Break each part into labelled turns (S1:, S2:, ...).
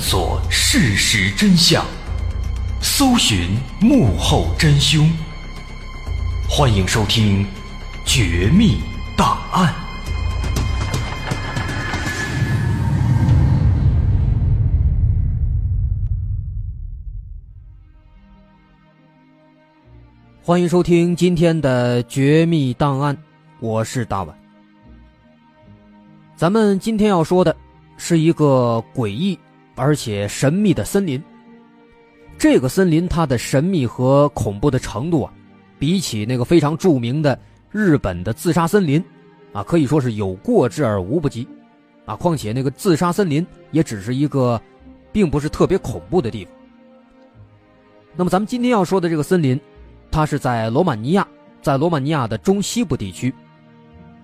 S1: 探索事实真相，搜寻幕后真凶。欢迎收听《绝密档案》，
S2: 欢迎收听今天的《绝密档案》，我是大碗。咱们今天要说的是一个诡异而且神秘的森林。这个森林它的神秘和恐怖的程度啊，比起那个非常著名的日本的自杀森林，啊，可以说是有过之而无不及。啊，况且那个自杀森林也只是一个，并不是特别恐怖的地方。那么咱们今天要说的这个森林，它是在罗马尼亚，在罗马尼亚的中西部地区。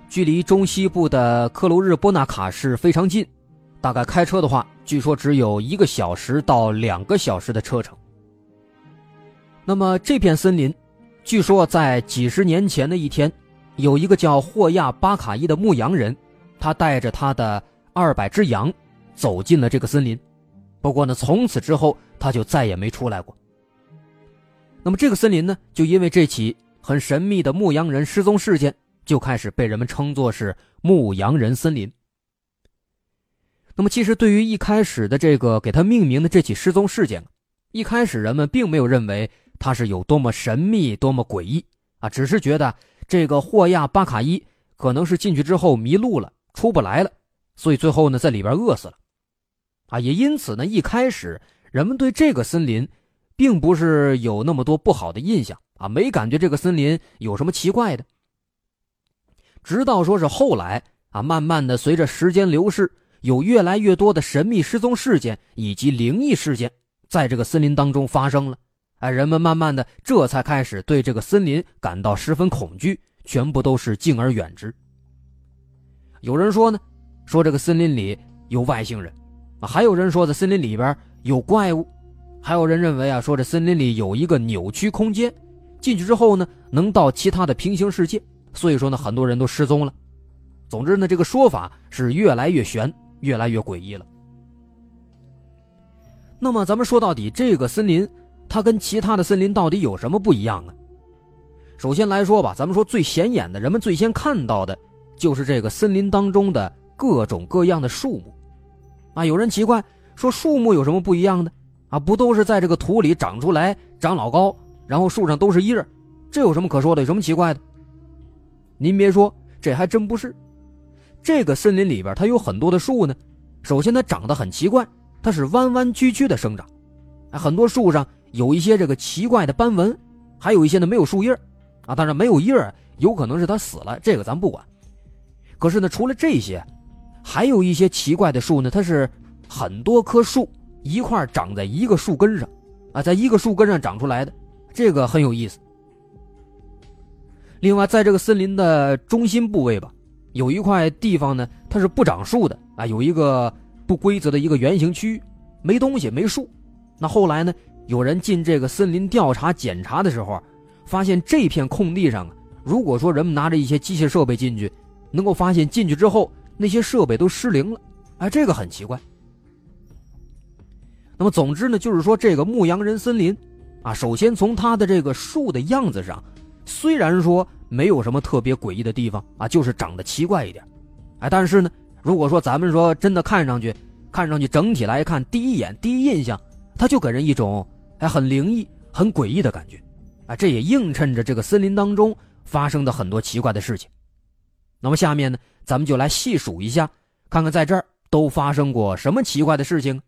S2: 距离中西部的克鲁日波纳卡市非常近，大概开车的话，据说只有一个小时到两个小时的车程。那么这片森林，据说在几十年前的一天，有一个叫霍亚巴卡伊的牧羊人，他带着他的二百只羊，走进了这个森林。不过呢，从此之后他就再也没出来过。那么这个森林呢，就因为这起很神秘的牧羊人失踪事件。就开始被人们称作是牧羊人森林。那么，其实对于一开始的这个给他命名的这起失踪事件，一开始人们并没有认为它是有多么神秘、多么诡异啊，只是觉得这个霍亚巴卡伊可能是进去之后迷路了，出不来了，所以最后呢在里边饿死了，啊，也因此呢一开始人们对这个森林并不是有那么多不好的印象啊，没感觉这个森林有什么奇怪的。直到说是后来啊，慢慢的随着时间流逝，有越来越多的神秘失踪事件以及灵异事件在这个森林当中发生了，哎，人们慢慢的这才开始对这个森林感到十分恐惧，全部都是敬而远之。有人说呢，说这个森林里有外星人，还有人说在森林里边有怪物，还有人认为啊，说这森林里有一个扭曲空间，进去之后呢，能到其他的平行世界。所以说呢，很多人都失踪了。总之呢，这个说法是越来越悬，越来越诡异了。那么，咱们说到底，这个森林它跟其他的森林到底有什么不一样啊？首先来说吧，咱们说最显眼的，人们最先看到的，就是这个森林当中的各种各样的树木。啊，有人奇怪说，树木有什么不一样的？啊，不都是在这个土里长出来，长老高，然后树上都是叶这有什么可说的？有什么奇怪的？您别说，这还真不是。这个森林里边，它有很多的树呢。首先，它长得很奇怪，它是弯弯曲曲的生长。很多树上有一些这个奇怪的斑纹，还有一些呢没有树叶啊。当然，没有叶有可能是它死了，这个咱不管。可是呢，除了这些，还有一些奇怪的树呢，它是很多棵树一块长在一个树根上，啊，在一个树根上长出来的，这个很有意思。另外，在这个森林的中心部位吧，有一块地方呢，它是不长树的啊，有一个不规则的一个圆形区域，没东西，没树。那后来呢，有人进这个森林调查检查的时候，发现这片空地上啊，如果说人们拿着一些机械设备进去，能够发现进去之后那些设备都失灵了，哎，这个很奇怪。那么，总之呢，就是说这个牧羊人森林，啊，首先从它的这个树的样子上。虽然说没有什么特别诡异的地方啊，就是长得奇怪一点，哎，但是呢，如果说咱们说真的看上去，看上去整体来看，第一眼第一印象，它就给人一种哎很灵异、很诡异的感觉，啊，这也映衬着这个森林当中发生的很多奇怪的事情。那么下面呢，咱们就来细数一下，看看在这儿都发生过什么奇怪的事情，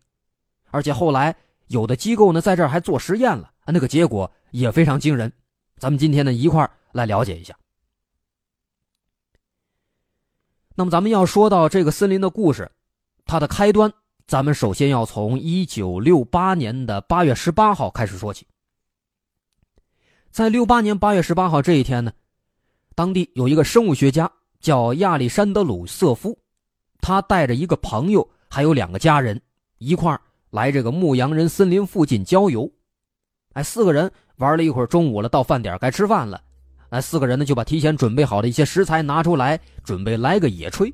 S2: 而且后来有的机构呢在这儿还做实验了，那个结果也非常惊人。咱们今天呢一块来了解一下。那么咱们要说到这个森林的故事，它的开端，咱们首先要从一九六八年的八月十八号开始说起。在六八年八月十八号这一天呢，当地有一个生物学家叫亚历山德鲁瑟夫，他带着一个朋友还有两个家人一块来这个牧羊人森林附近郊游，哎，四个人。玩了一会儿，中午了，到饭点该吃饭了。那，四个人呢就把提前准备好的一些食材拿出来，准备来个野炊。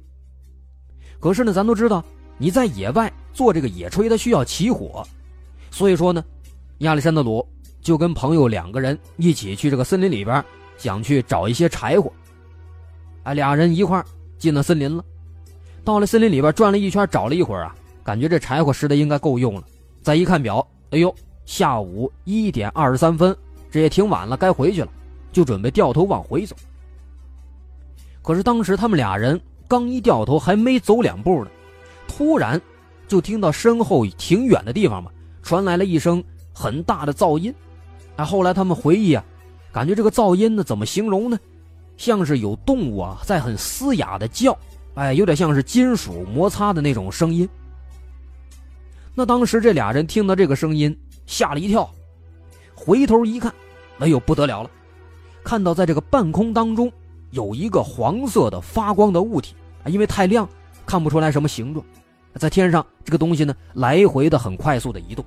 S2: 可是呢，咱都知道，你在野外做这个野炊，它需要起火，所以说呢，亚历山德鲁就跟朋友两个人一起去这个森林里边，想去找一些柴火。哎，俩人一块进了森林了，到了森林里边转了一圈，找了一会儿啊，感觉这柴火拾的应该够用了。再一看表，哎呦，下午一点二十三分，这也挺晚了，该回去了，就准备掉头往回走。可是当时他们俩人刚一掉头，还没走两步呢，突然就听到身后挺远的地方嘛，传来了一声很大的噪音。哎，后来他们回忆啊，感觉这个噪音呢，怎么形容呢？像是有动物啊在很嘶哑的叫，哎，有点像是金属摩擦的那种声音。那当时这俩人听到这个声音，吓了一跳，回头一看，哎呦不得了了，看到在这个半空当中。有一个黄色的发光的物体啊，因为太亮，看不出来什么形状，在天上这个东西呢，来回的很快速的移动。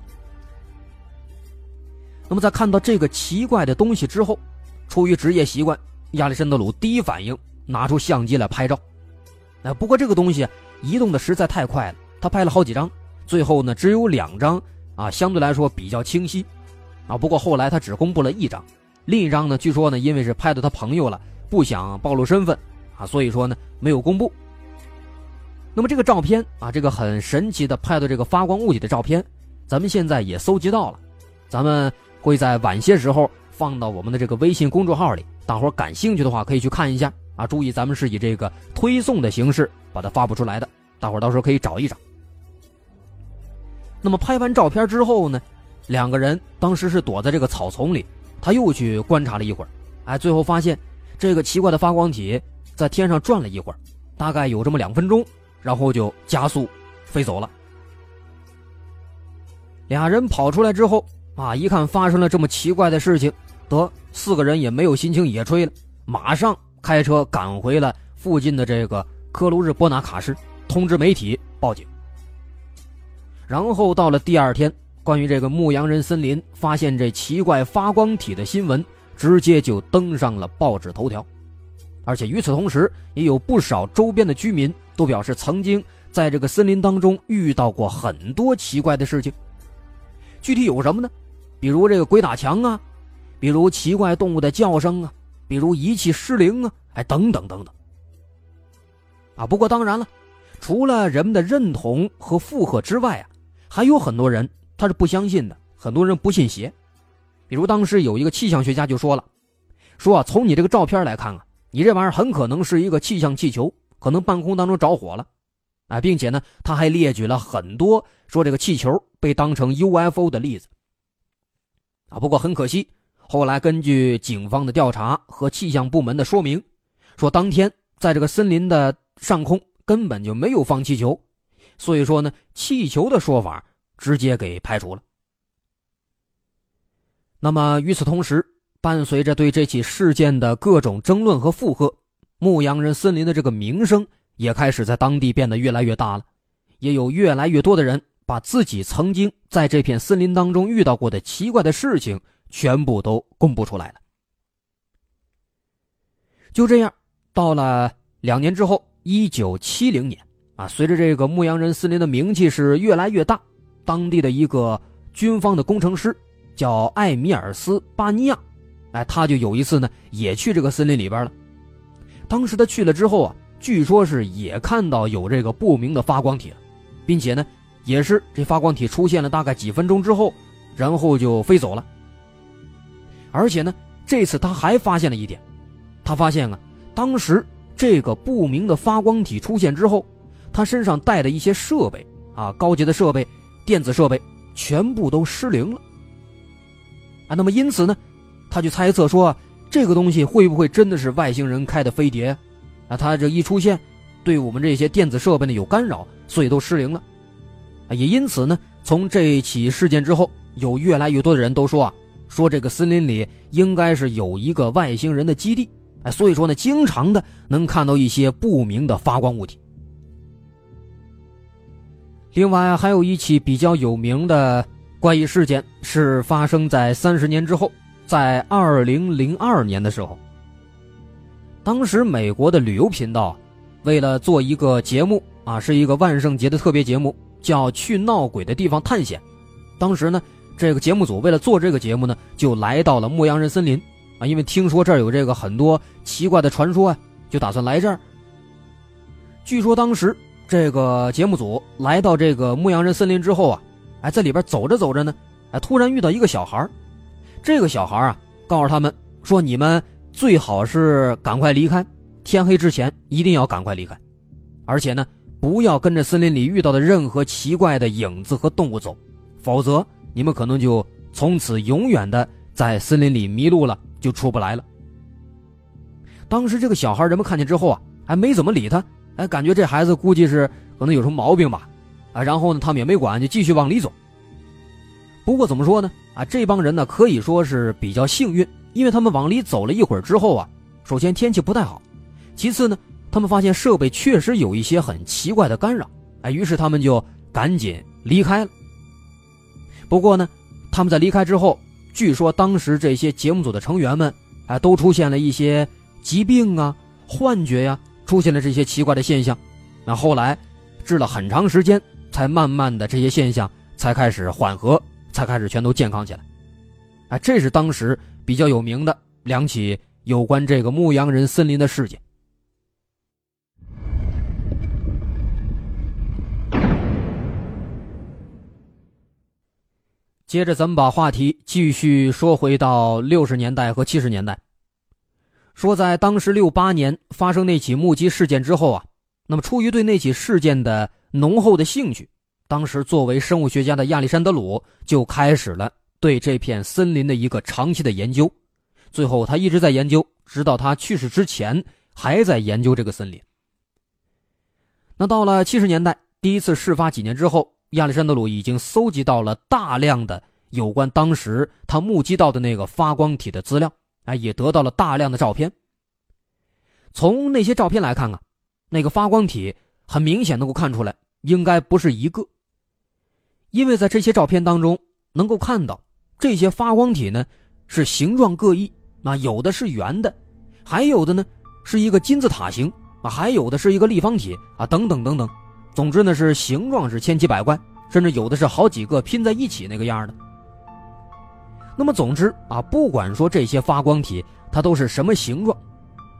S2: 那么在看到这个奇怪的东西之后，出于职业习惯，亚历山德鲁第一反应拿出相机来拍照。哎，不过这个东西移动的实在太快了，他拍了好几张，最后呢只有两张啊，相对来说比较清晰啊。不过后来他只公布了一张，另一张呢，据说呢，因为是拍到他朋友了。不想暴露身份啊，所以说呢没有公布。那么这个照片啊，这个很神奇的拍的这个发光物体的照片，咱们现在也搜集到了，咱们会在晚些时候放到我们的这个微信公众号里，大伙感兴趣的话可以去看一下啊。注意，咱们是以这个推送的形式把它发布出来的，大伙到时候可以找一找。那么拍完照片之后呢，两个人当时是躲在这个草丛里，他又去观察了一会儿，哎，最后发现。这个奇怪的发光体在天上转了一会儿，大概有这么两分钟，然后就加速飞走了。俩人跑出来之后啊，一看发生了这么奇怪的事情，得四个人也没有心情野炊了，马上开车赶回了附近的这个科卢日波拿卡市，通知媒体报警。然后到了第二天，关于这个牧羊人森林发现这奇怪发光体的新闻。直接就登上了报纸头条，而且与此同时，也有不少周边的居民都表示，曾经在这个森林当中遇到过很多奇怪的事情。具体有什么呢？比如这个鬼打墙啊，比如奇怪动物的叫声啊，比如仪器失灵啊，哎，等等等等。啊，不过当然了，除了人们的认同和附和之外啊，还有很多人他是不相信的，很多人不信邪。比如当时有一个气象学家就说了，说啊，从你这个照片来看啊，你这玩意儿很可能是一个气象气球，可能半空当中着火了，啊，并且呢，他还列举了很多说这个气球被当成 UFO 的例子，啊，不过很可惜，后来根据警方的调查和气象部门的说明，说当天在这个森林的上空根本就没有放气球，所以说呢，气球的说法直接给排除了。那么与此同时，伴随着对这起事件的各种争论和附和，牧羊人森林的这个名声也开始在当地变得越来越大了，也有越来越多的人把自己曾经在这片森林当中遇到过的奇怪的事情全部都公布出来了。就这样，到了两年之后，一九七零年啊，随着这个牧羊人森林的名气是越来越大，当地的一个军方的工程师。叫艾米尔斯·巴尼亚，哎，他就有一次呢，也去这个森林里边了。当时他去了之后啊，据说是也看到有这个不明的发光体了，并且呢，也是这发光体出现了大概几分钟之后，然后就飞走了。而且呢，这次他还发现了一点，他发现啊，当时这个不明的发光体出现之后，他身上带的一些设备啊，高级的设备、电子设备全部都失灵了。啊，那么因此呢，他就猜测说，这个东西会不会真的是外星人开的飞碟？啊，他这一出现，对我们这些电子设备呢有干扰，所以都失灵了。啊，也因此呢，从这起事件之后，有越来越多的人都说啊，说这个森林里应该是有一个外星人的基地。哎，所以说呢，经常的能看到一些不明的发光物体。另外还有一起比较有名的。怪异事件是发生在三十年之后，在二零零二年的时候。当时美国的旅游频道为了做一个节目啊，是一个万圣节的特别节目，叫《去闹鬼的地方探险》。当时呢，这个节目组为了做这个节目呢，就来到了牧羊人森林啊，因为听说这儿有这个很多奇怪的传说啊，就打算来这儿。据说当时这个节目组来到这个牧羊人森林之后啊，哎，在里边走着走着呢，哎，突然遇到一个小孩这个小孩啊，告诉他们说：“你们最好是赶快离开，天黑之前一定要赶快离开，而且呢，不要跟着森林里遇到的任何奇怪的影子和动物走，否则你们可能就从此永远的在森林里迷路了，就出不来了。”当时这个小孩人们看见之后啊，还没怎么理他，哎，感觉这孩子估计是可能有什么毛病吧，啊，然后呢，他们也没管，就继续往里走。不过怎么说呢？啊，这帮人呢可以说是比较幸运，因为他们往里走了一会儿之后啊，首先天气不太好，其次呢，他们发现设备确实有一些很奇怪的干扰，哎，于是他们就赶紧离开了。不过呢，他们在离开之后，据说当时这些节目组的成员们，哎，都出现了一些疾病啊、幻觉呀，出现了这些奇怪的现象。那后来治了很长时间，才慢慢的这些现象才开始缓和。才开始全都健康起来，哎，这是当时比较有名的两起有关这个牧羊人森林的事件。接着，咱们把话题继续说回到六十年代和七十年代。说在当时六八年发生那起目击事件之后啊，那么出于对那起事件的浓厚的兴趣。当时，作为生物学家的亚历山德鲁就开始了对这片森林的一个长期的研究。最后，他一直在研究，直到他去世之前还在研究这个森林。那到了七十年代，第一次事发几年之后，亚历山德鲁已经搜集到了大量的有关当时他目击到的那个发光体的资料，哎，也得到了大量的照片。从那些照片来看啊，那个发光体很明显能够看出来，应该不是一个。因为在这些照片当中能够看到，这些发光体呢是形状各异啊，有的是圆的，还有的呢是一个金字塔形啊，还有的是一个立方体啊，等等等等。总之呢是形状是千奇百怪，甚至有的是好几个拼在一起那个样的。那么总之啊，不管说这些发光体它都是什么形状，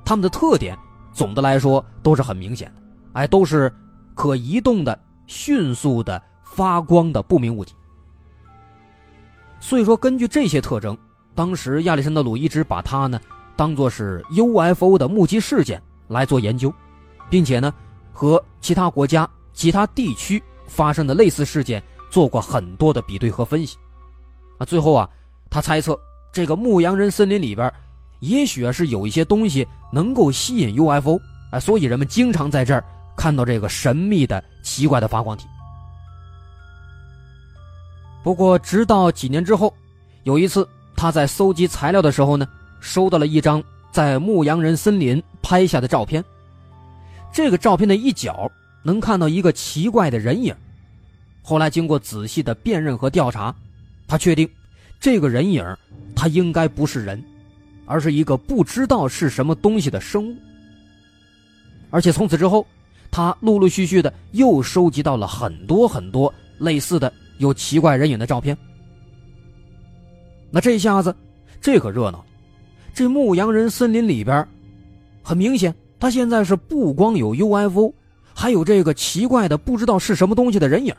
S2: 它们的特点总的来说都是很明显的，哎，都是可移动的、迅速的。发光的不明物体，所以说根据这些特征，当时亚历山大鲁一直把它呢当做是 UFO 的目击事件来做研究，并且呢和其他国家、其他地区发生的类似事件做过很多的比对和分析。啊，最后啊，他猜测这个牧羊人森林里边，也许是有一些东西能够吸引 UFO，啊，所以人们经常在这儿看到这个神秘的、奇怪的发光体。不过，直到几年之后，有一次他在搜集材料的时候呢，收到了一张在牧羊人森林拍下的照片。这个照片的一角能看到一个奇怪的人影。后来经过仔细的辨认和调查，他确定这个人影他应该不是人，而是一个不知道是什么东西的生物。而且从此之后，他陆陆续续的又收集到了很多很多类似的。有奇怪人影的照片，那这下子，这可热闹。这牧羊人森林里边，很明显，他现在是不光有 UFO，还有这个奇怪的不知道是什么东西的人影。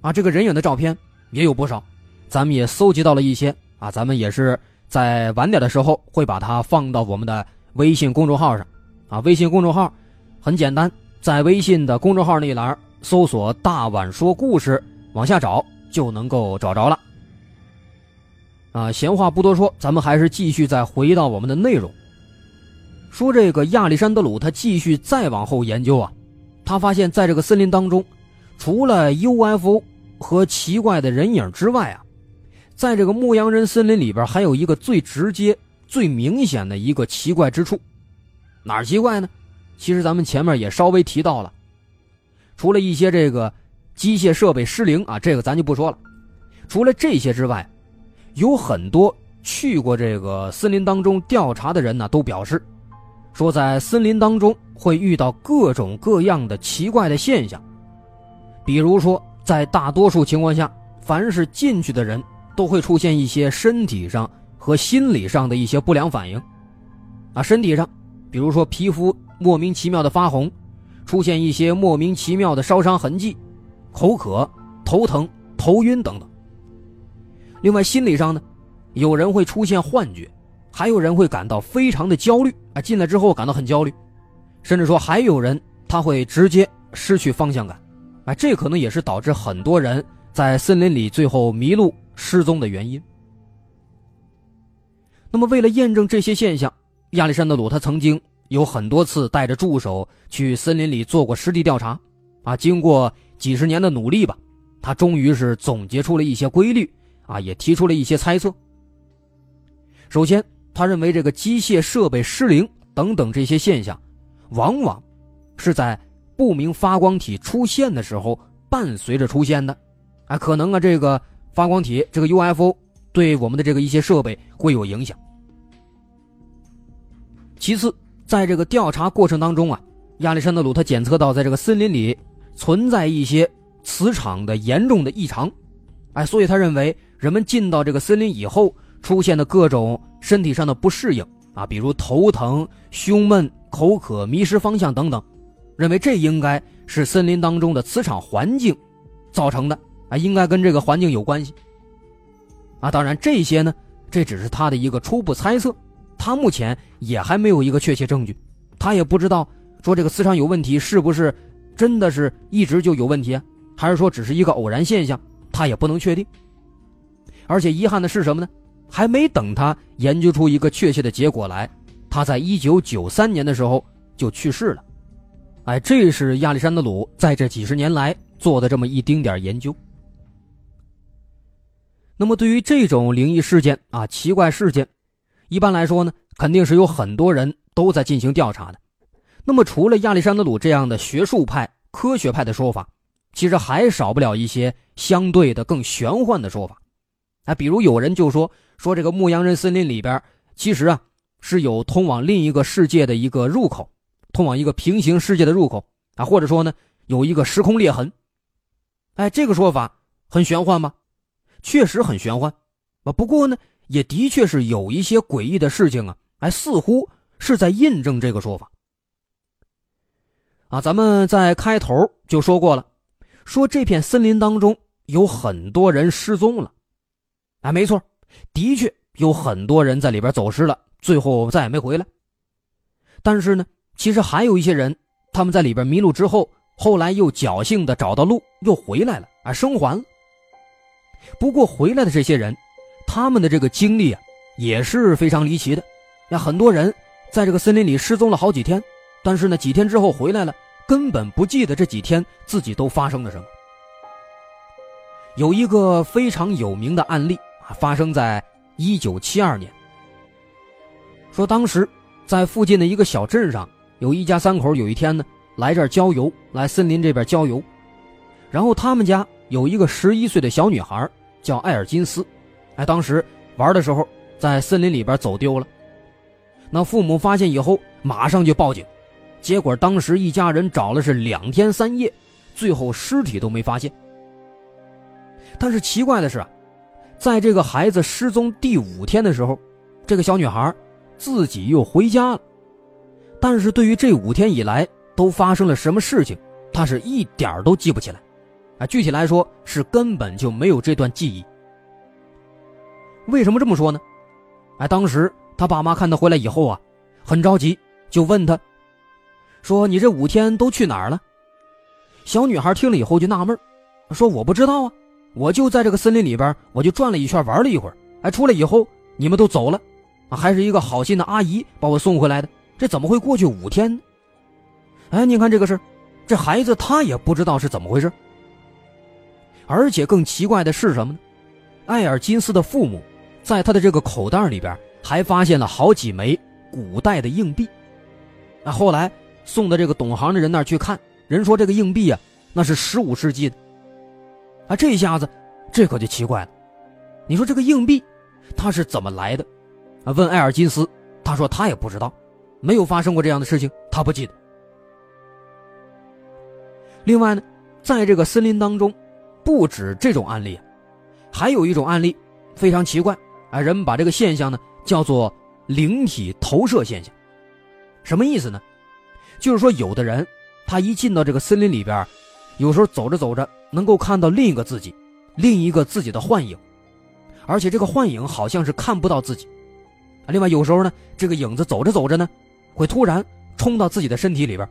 S2: 啊，这个人影的照片也有不少，咱们也搜集到了一些啊，咱们也是在晚点的时候会把它放到我们的微信公众号上。啊，微信公众号很简单，在微信的公众号那一栏搜索“大碗说故事”。往下找就能够找着了。啊，闲话不多说，咱们还是继续再回到我们的内容。说这个亚历山德鲁，他继续再往后研究啊，他发现在这个森林当中，除了 UFO 和奇怪的人影之外啊，在这个牧羊人森林里边还有一个最直接、最明显的一个奇怪之处，哪儿奇怪呢？其实咱们前面也稍微提到了，除了一些这个。机械设备失灵啊，这个咱就不说了。除了这些之外，有很多去过这个森林当中调查的人呢，都表示，说在森林当中会遇到各种各样的奇怪的现象，比如说，在大多数情况下，凡是进去的人都会出现一些身体上和心理上的一些不良反应，啊，身体上，比如说皮肤莫名其妙的发红，出现一些莫名其妙的烧伤痕迹，口渴、头疼、头晕等等。另外，心理上呢，有人会出现幻觉，还有人会感到非常的焦虑啊，进来之后感到很焦虑，甚至说还有人他会直接失去方向感，啊，这可能也是导致很多人在森林里最后迷路失踪的原因。那么，为了验证这些现象，亚历山德鲁他曾经有很多次带着助手去森林里做过实地调查，啊，经过几十年的努力吧，他终于是总结出了一些规律。啊，也提出了一些猜测。首先，他认为这个机械设备失灵等等这些现象，往往是在不明发光体出现的时候伴随着出现的。啊，可能啊，这个发光体，这个 UFO 对我们的这个一些设备会有影响。其次，在这个调查过程当中啊，亚历山德鲁他检测到，在这个森林里存在一些磁场的严重的异常。哎，所以他认为。人们进到这个森林以后出现的各种身体上的不适应啊，比如头疼、胸闷、口渴、迷失方向等等，认为这应该是森林当中的磁场环境造成的啊，应该跟这个环境有关系啊。当然，这些呢，这只是他的一个初步猜测，他目前也还没有一个确切证据，他也不知道说这个磁场有问题是不是真的是一直就有问题，还是说只是一个偶然现象，他也不能确定。而且遗憾的是什么呢？还没等他研究出一个确切的结果来，他在一九九三年的时候就去世了。哎，这是亚历山德鲁在这几十年来做的这么一丁点研究。那么，对于这种灵异事件啊、奇怪事件，一般来说呢，肯定是有很多人都在进行调查的。那么，除了亚历山德鲁这样的学术派、科学派的说法，其实还少不了一些相对的更玄幻的说法。啊，比如有人就说说这个牧羊人森林里边，其实啊是有通往另一个世界的一个入口，通往一个平行世界的入口啊，或者说呢有一个时空裂痕。哎，这个说法很玄幻吗？确实很玄幻啊。不过呢，也的确是有一些诡异的事情啊，哎，似乎是在印证这个说法。啊，咱们在开头就说过了，说这片森林当中有很多人失踪了。啊，没错，的确有很多人在里边走失了，最后再也没回来。但是呢，其实还有一些人，他们在里边迷路之后，后来又侥幸的找到路，又回来了，啊，生还了。不过回来的这些人，他们的这个经历啊，也是非常离奇的。那，很多人在这个森林里失踪了好几天，但是呢，几天之后回来了，根本不记得这几天自己都发生了什么。有一个非常有名的案例。发生在一九七二年。说当时在附近的一个小镇上，有一家三口，有一天呢来这儿郊游，来森林这边郊游。然后他们家有一个十一岁的小女孩，叫艾尔金斯。哎，当时玩的时候在森林里边走丢了。那父母发现以后，马上就报警。结果当时一家人找了是两天三夜，最后尸体都没发现。但是奇怪的是啊。在这个孩子失踪第五天的时候，这个小女孩自己又回家了。但是对于这五天以来都发生了什么事情，她是一点都记不起来。啊，具体来说是根本就没有这段记忆。为什么这么说呢？哎，当时他爸妈看他回来以后啊，很着急，就问他，说：“你这五天都去哪儿了？”小女孩听了以后就纳闷，说：“我不知道啊。”我就在这个森林里边，我就转了一圈，玩了一会儿。哎，出来以后你们都走了，还是一个好心的阿姨把我送回来的。这怎么会过去五天呢？哎，你看这个事这孩子他也不知道是怎么回事。而且更奇怪的是什么呢？艾尔金斯的父母在他的这个口袋里边还发现了好几枚古代的硬币。那后来送到这个懂行的人那儿去看，人说这个硬币啊，那是十五世纪的。啊，这下子，这可就奇怪了。你说这个硬币，它是怎么来的？啊，问艾尔金斯，他说他也不知道，没有发生过这样的事情，他不记得。另外呢，在这个森林当中，不止这种案例，还有一种案例非常奇怪啊，人们把这个现象呢叫做灵体投射现象。什么意思呢？就是说，有的人他一进到这个森林里边，有时候走着走着能够看到另一个自己，另一个自己的幻影，而且这个幻影好像是看不到自己。另外有时候呢，这个影子走着走着呢，会突然冲到自己的身体里边，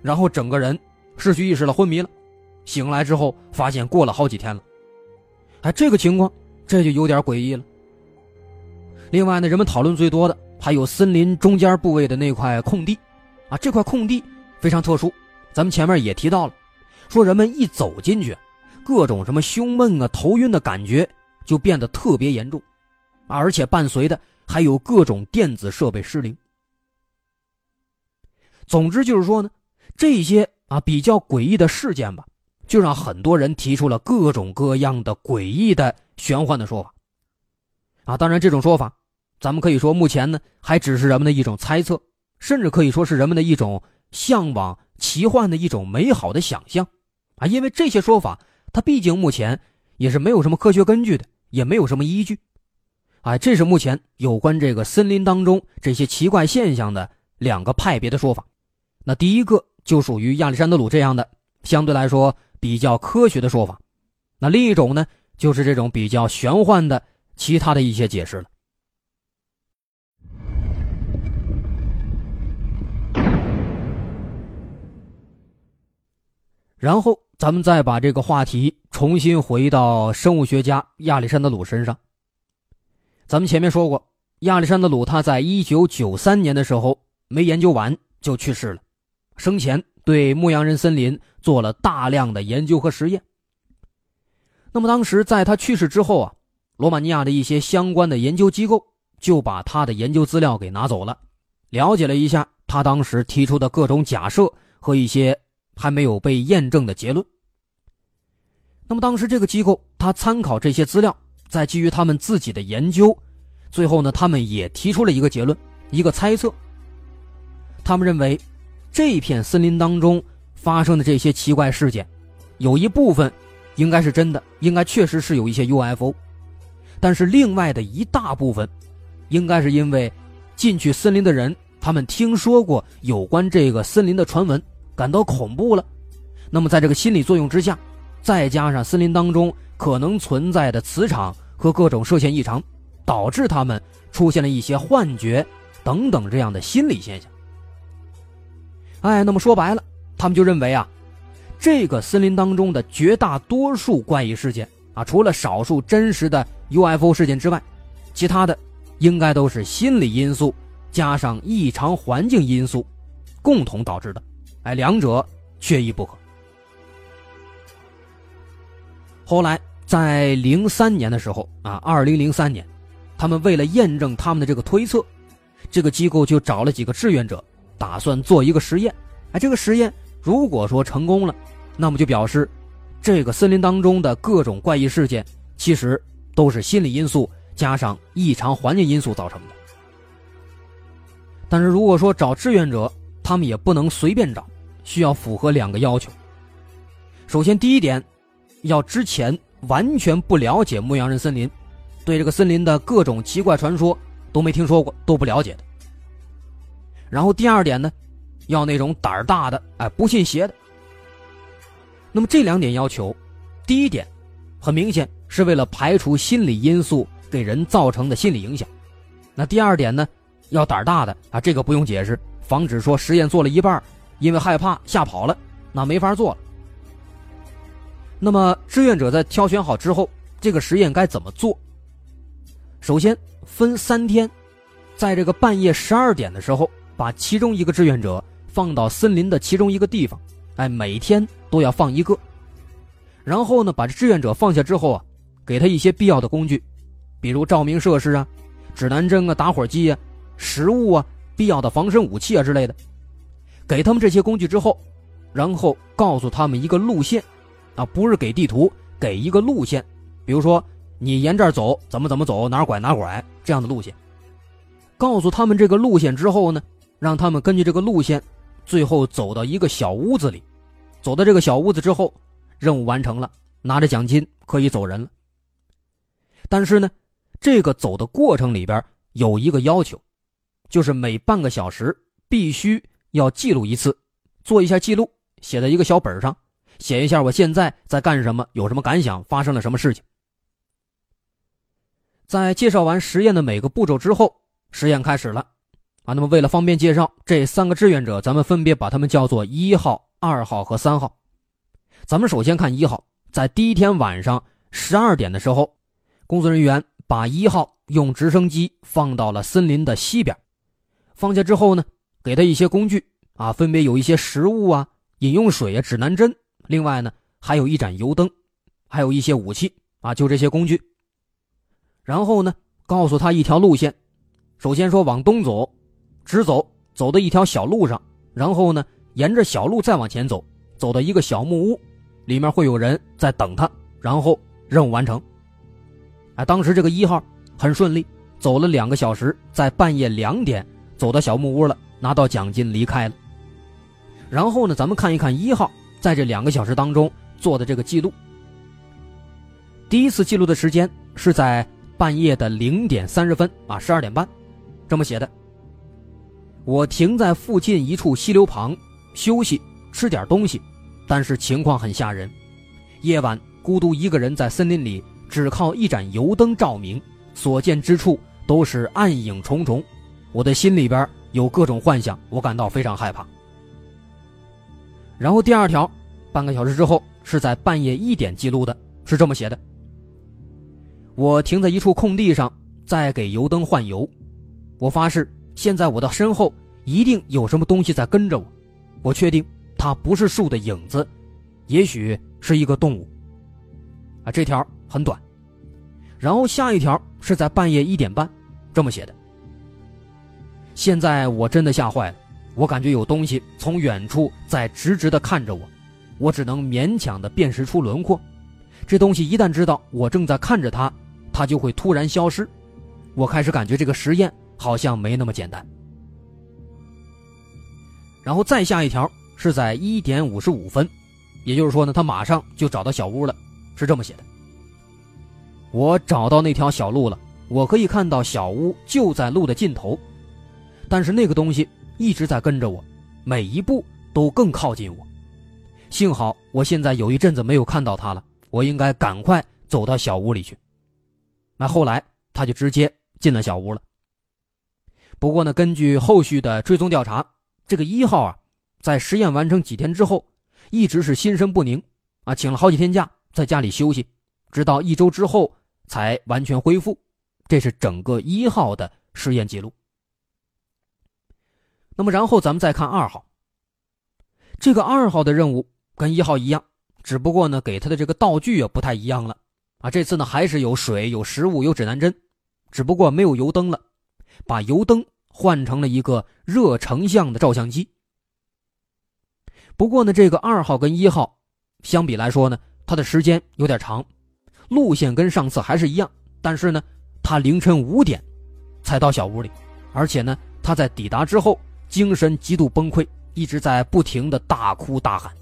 S2: 然后整个人失去意识了，昏迷了。醒来之后，发现过了好几天了。哎，这个情况这就有点诡异了。另外呢，人们讨论最多的还有森林中间部位的那块空地，啊，这块空地非常特殊。咱们前面也提到了，说人们一走进去，各种什么胸闷啊、头晕的感觉就变得特别严重，啊而且伴随的还有各种电子设备失灵。总之就是说呢，这些啊比较诡异的事件吧。就让很多人提出了各种各样的诡异的玄幻的说法，啊，当然这种说法，咱们可以说目前呢还只是人们的一种猜测，甚至可以说是人们的一种向往奇幻的一种美好的想象，啊，因为这些说法它毕竟目前也是没有什么科学根据的，也没有什么依据，啊，这是目前有关这个森林当中这些奇怪现象的两个派别的说法，那第一个就属于亚历山德鲁这样的，相对来说。比较科学的说法，那另一种呢，就是这种比较玄幻的其他的一些解释了。然后咱们再把这个话题重新回到生物学家亚历山德鲁身上。咱们前面说过，亚历山德鲁他在一九九三年的时候没研究完就去世了，生前。对牧羊人森林做了大量的研究和实验。那么当时在他去世之后啊，罗马尼亚的一些相关的研究机构就把他的研究资料给拿走了，了解了一下他当时提出的各种假设和一些还没有被验证的结论。那么当时这个机构他参考这些资料，再基于他们自己的研究，最后呢，他们也提出了一个结论，一个猜测。他们认为。这片森林当中发生的这些奇怪事件，有一部分应该是真的，应该确实是有一些 UFO，但是另外的一大部分，应该是因为进去森林的人他们听说过有关这个森林的传闻，感到恐怖了。那么在这个心理作用之下，再加上森林当中可能存在的磁场和各种射线异常，导致他们出现了一些幻觉等等这样的心理现象。哎，那么说白了，他们就认为啊，这个森林当中的绝大多数怪异事件啊，除了少数真实的 UFO 事件之外，其他的应该都是心理因素加上异常环境因素共同导致的。哎，两者缺一不可。后来在零三年的时候啊，二零零三年，他们为了验证他们的这个推测，这个机构就找了几个志愿者。打算做一个实验，哎，这个实验如果说成功了，那么就表示这个森林当中的各种怪异事件其实都是心理因素加上异常环境因素造成的。但是如果说找志愿者，他们也不能随便找，需要符合两个要求。首先，第一点，要之前完全不了解牧羊人森林，对这个森林的各种奇怪传说都没听说过，都不了解的。然后第二点呢，要那种胆儿大的，哎，不信邪的。那么这两点要求，第一点，很明显是为了排除心理因素给人造成的心理影响。那第二点呢，要胆儿大的啊，这个不用解释，防止说实验做了一半，因为害怕吓跑了，那没法做了。那么志愿者在挑选好之后，这个实验该怎么做？首先分三天，在这个半夜十二点的时候。把其中一个志愿者放到森林的其中一个地方，哎，每天都要放一个。然后呢，把这志愿者放下之后啊，给他一些必要的工具，比如照明设施啊、指南针啊、打火机啊、食物啊、必要的防身武器啊之类的。给他们这些工具之后，然后告诉他们一个路线，啊，不是给地图，给一个路线，比如说你沿这儿走，怎么怎么走，哪拐哪拐这样的路线。告诉他们这个路线之后呢？让他们根据这个路线，最后走到一个小屋子里，走到这个小屋子之后，任务完成了，拿着奖金可以走人了。但是呢，这个走的过程里边有一个要求，就是每半个小时必须要记录一次，做一下记录，写在一个小本上，写一下我现在在干什么，有什么感想，发生了什么事情。在介绍完实验的每个步骤之后，实验开始了。啊，那么为了方便介绍，这三个志愿者，咱们分别把他们叫做一号、二号和三号。咱们首先看一号，在第一天晚上十二点的时候，工作人员把一号用直升机放到了森林的西边，放下之后呢，给他一些工具啊，分别有一些食物啊、饮用水啊、指南针，另外呢还有一盏油灯，还有一些武器啊，就这些工具。然后呢，告诉他一条路线，首先说往东走。直走，走到一条小路上，然后呢，沿着小路再往前走，走到一个小木屋，里面会有人在等他，然后任务完成。哎，当时这个一号很顺利，走了两个小时，在半夜两点走到小木屋了，拿到奖金离开了。然后呢，咱们看一看一号在这两个小时当中做的这个记录。第一次记录的时间是在半夜的零点三十分啊，十二点半，这么写的。我停在附近一处溪流旁休息，吃点东西，但是情况很吓人。夜晚孤独一个人在森林里，只靠一盏油灯照明，所见之处都是暗影重重。我的心里边有各种幻想，我感到非常害怕。然后第二条，半个小时之后是在半夜一点记录的，是这么写的：我停在一处空地上，在给油灯换油，我发誓。现在我的身后一定有什么东西在跟着我，我确定它不是树的影子，也许是一个动物。啊，这条很短，然后下一条是在半夜一点半，这么写的。现在我真的吓坏了，我感觉有东西从远处在直直的看着我，我只能勉强的辨识出轮廓。这东西一旦知道我正在看着它，它就会突然消失。我开始感觉这个实验。好像没那么简单。然后再下一条是在一点五十五分，也就是说呢，他马上就找到小屋了，是这么写的。我找到那条小路了，我可以看到小屋就在路的尽头，但是那个东西一直在跟着我，每一步都更靠近我。幸好我现在有一阵子没有看到他了，我应该赶快走到小屋里去。那后来他就直接进了小屋了。不过呢，根据后续的追踪调查，这个一号啊，在实验完成几天之后，一直是心神不宁，啊，请了好几天假，在家里休息，直到一周之后才完全恢复。这是整个一号的实验记录。那么，然后咱们再看二号。这个二号的任务跟一号一样，只不过呢，给他的这个道具啊不太一样了，啊，这次呢还是有水、有食物、有指南针，只不过没有油灯了。把油灯换成了一个热成像的照相机。不过呢，这个二号跟一号相比来说呢，它的时间有点长，路线跟上次还是一样。但是呢，他凌晨五点才到小屋里，而且呢，他在抵达之后精神极度崩溃，一直在不停的大哭大喊。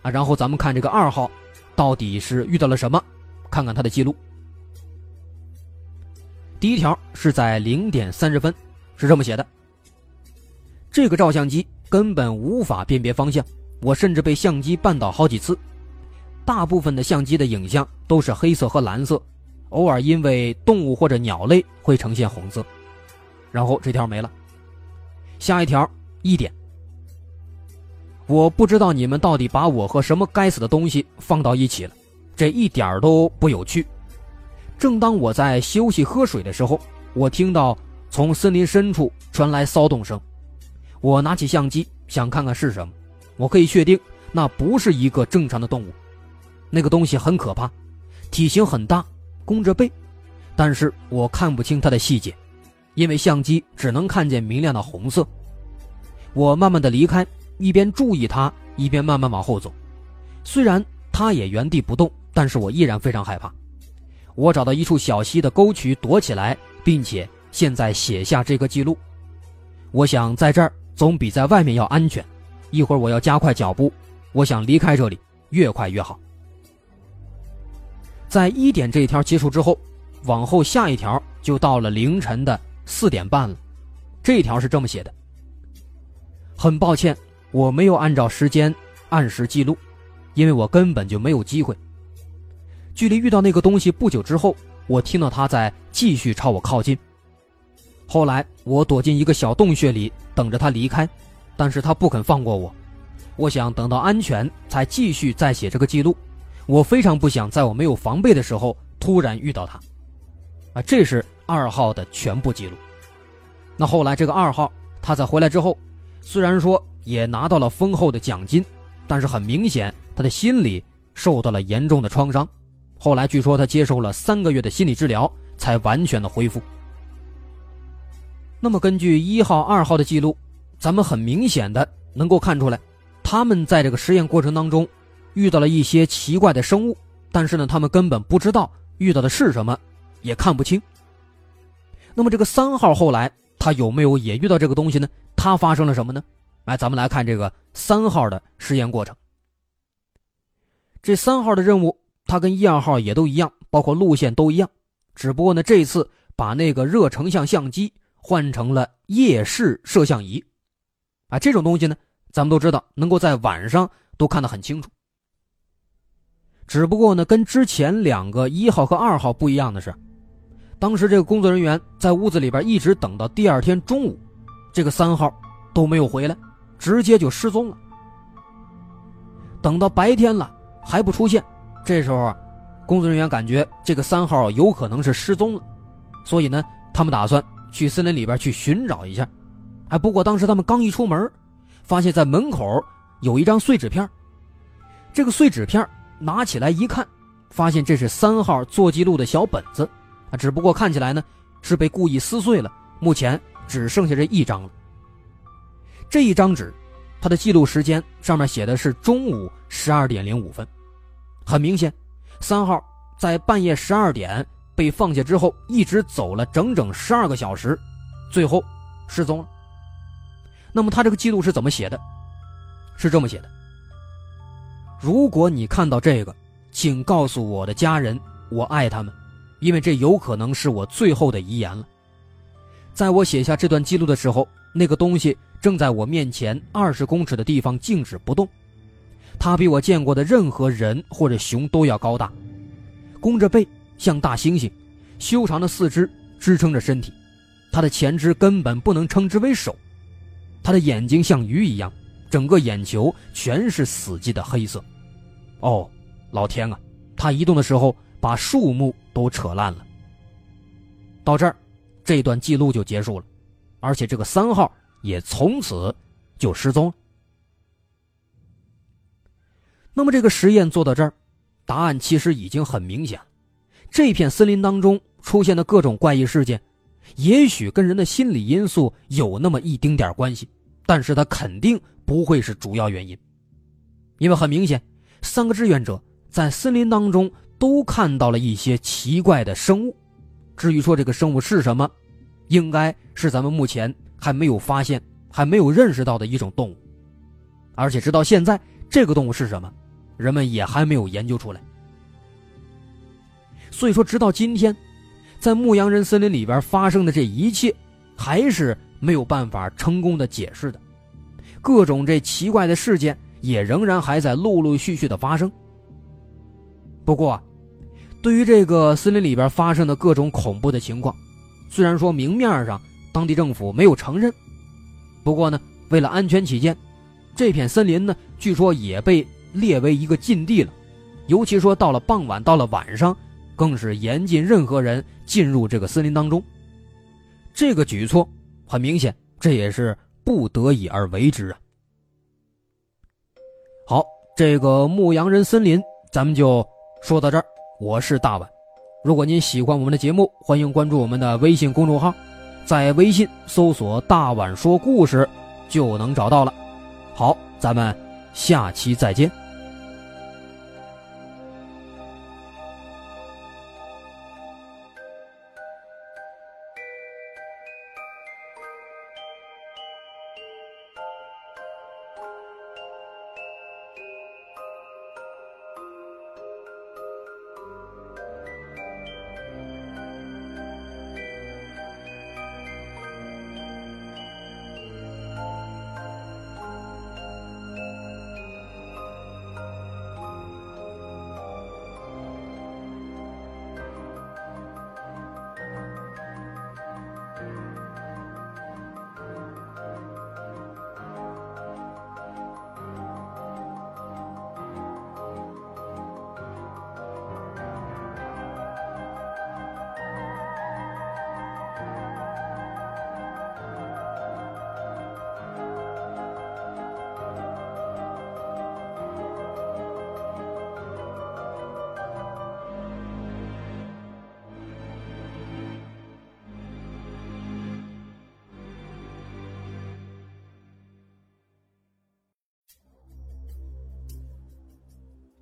S2: 啊，然后咱们看这个二号到底是遇到了什么，看看他的记录。第一条是在零点三十分，是这么写的。这个照相机根本无法辨别方向，我甚至被相机绊倒好几次。大部分的相机的影像都是黑色和蓝色，偶尔因为动物或者鸟类会呈现红色。然后这条没了。下一条一点，我不知道你们到底把我和什么该死的东西放到一起了，这一点都不有趣。正当我在休息喝水的时候，我听到从森林深处传来骚动声。我拿起相机想看看是什么。我可以确定，那不是一个正常的动物。那个东西很可怕，体型很大，弓着背，但是我看不清它的细节，因为相机只能看见明亮的红色。我慢慢的离开，一边注意它，一边慢慢往后走。虽然它也原地不动，但是我依然非常害怕。我找到一处小溪的沟渠躲起来，并且现在写下这个记录。我想在这儿总比在外面要安全。一会儿我要加快脚步，我想离开这里，越快越好。在一点这一条结束之后，往后下一条就到了凌晨的四点半了。这条是这么写的：很抱歉，我没有按照时间按时记录，因为我根本就没有机会。距离遇到那个东西不久之后，我听到它在继续朝我靠近。后来我躲进一个小洞穴里，等着他离开，但是他不肯放过我。我想等到安全才继续再写这个记录。我非常不想在我没有防备的时候突然遇到他，啊，这是二号的全部记录。那后来这个二号他在回来之后，虽然说也拿到了丰厚的奖金，但是很明显他的心理受到了严重的创伤。后来据说他接受了三个月的心理治疗才完全的恢复。那么根据一号、二号的记录，咱们很明显的能够看出来，他们在这个实验过程当中。遇到了一些奇怪的生物，但是呢，他们根本不知道遇到的是什么，也看不清。那么这个三号后来他有没有也遇到这个东西呢？他发生了什么呢？来，咱们来看这个三号的实验过程。这三号的任务，它跟一二号也都一样，包括路线都一样，只不过呢，这次把那个热成像相机换成了夜视摄像仪，啊，这种东西呢，咱们都知道能够在晚上都看得很清楚。只不过呢，跟之前两个一号和二号不一样的是，当时这个工作人员在屋子里边一直等到第二天中午，这个三号都没有回来，直接就失踪了。等到白天了还不出现，这时候啊，工作人员感觉这个三号有可能是失踪了，所以呢，他们打算去森林里边去寻找一下。哎，不过当时他们刚一出门，发现在门口有一张碎纸片，这个碎纸片。拿起来一看，发现这是三号做记录的小本子，啊，只不过看起来呢是被故意撕碎了，目前只剩下这一张了。这一张纸，它的记录时间上面写的是中午十二点零五分，很明显，三号在半夜十二点被放下之后，一直走了整整十二个小时，最后失踪了。那么他这个记录是怎么写的？是这么写的。如果你看到这个，请告诉我的家人，我爱他们，因为这有可能是我最后的遗言了。在我写下这段记录的时候，那个东西正在我面前二十公尺的地方静止不动，它比我见过的任何人或者熊都要高大，弓着背像大猩猩，修长的四肢支撑着身体，它的前肢根本不能称之为手，它的眼睛像鱼一样，整个眼球全是死寂的黑色。哦，老天啊！他移动的时候把树木都扯烂了。到这儿，这段记录就结束了，而且这个三号也从此就失踪了。那么这个实验做到这儿，答案其实已经很明显：这片森林当中出现的各种怪异事件，也许跟人的心理因素有那么一丁点关系，但是它肯定不会是主要原因，因为很明显。三个志愿者在森林当中都看到了一些奇怪的生物，至于说这个生物是什么，应该是咱们目前还没有发现、还没有认识到的一种动物，而且直到现在，这个动物是什么，人们也还没有研究出来。所以说，直到今天，在牧羊人森林里边发生的这一切，还是没有办法成功的解释的，各种这奇怪的事件。也仍然还在陆陆续续的发生。不过，对于这个森林里边发生的各种恐怖的情况，虽然说明面上当地政府没有承认，不过呢，为了安全起见，这片森林呢，据说也被列为一个禁地了。尤其说到了傍晚，到了晚上，更是严禁任何人进入这个森林当中。这个举措很明显，这也是不得已而为之啊。好，这个牧羊人森林咱们就说到这儿。我是大碗，如果您喜欢我们的节目，欢迎关注我们的微信公众号，在微信搜索“大碗说故事”就能找到了。好，咱们下期再见。